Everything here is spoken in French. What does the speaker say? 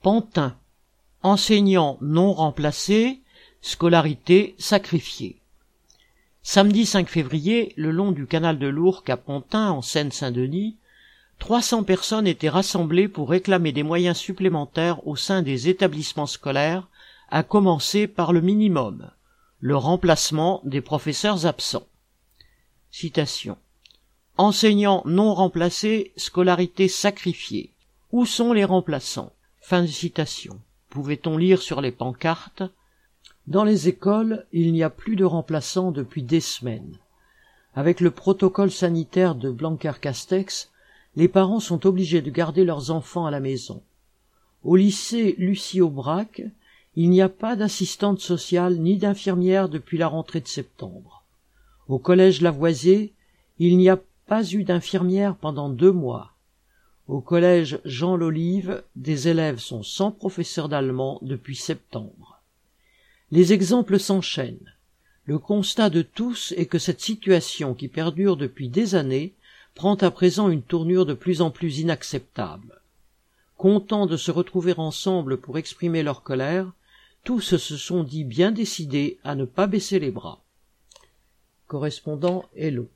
Pantin. Enseignant non remplacé, scolarité sacrifiée. Samedi 5 février, le long du canal de l'Ourcq à Pantin, en Seine-Saint-Denis, 300 personnes étaient rassemblées pour réclamer des moyens supplémentaires au sein des établissements scolaires, à commencer par le minimum, le remplacement des professeurs absents. Citation. Enseignants non remplacés, scolarité sacrifiée. Où sont les remplaçants? Fin de citation. Pouvait-on lire sur les pancartes? Dans les écoles, il n'y a plus de remplaçants depuis des semaines. Avec le protocole sanitaire de Blanquer-Castex, les parents sont obligés de garder leurs enfants à la maison. Au lycée Lucie Aubrac, il n'y a pas d'assistante sociale ni d'infirmière depuis la rentrée de septembre. Au collège Lavoisier, il n'y a pas eu d'infirmière pendant deux mois. Au collège Jean Lolive, des élèves sont sans professeur d'allemand depuis septembre. Les exemples s'enchaînent. Le constat de tous est que cette situation qui perdure depuis des années prend à présent une tournure de plus en plus inacceptable. Contents de se retrouver ensemble pour exprimer leur colère, tous se sont dit bien décidés à ne pas baisser les bras. Correspondant Hello.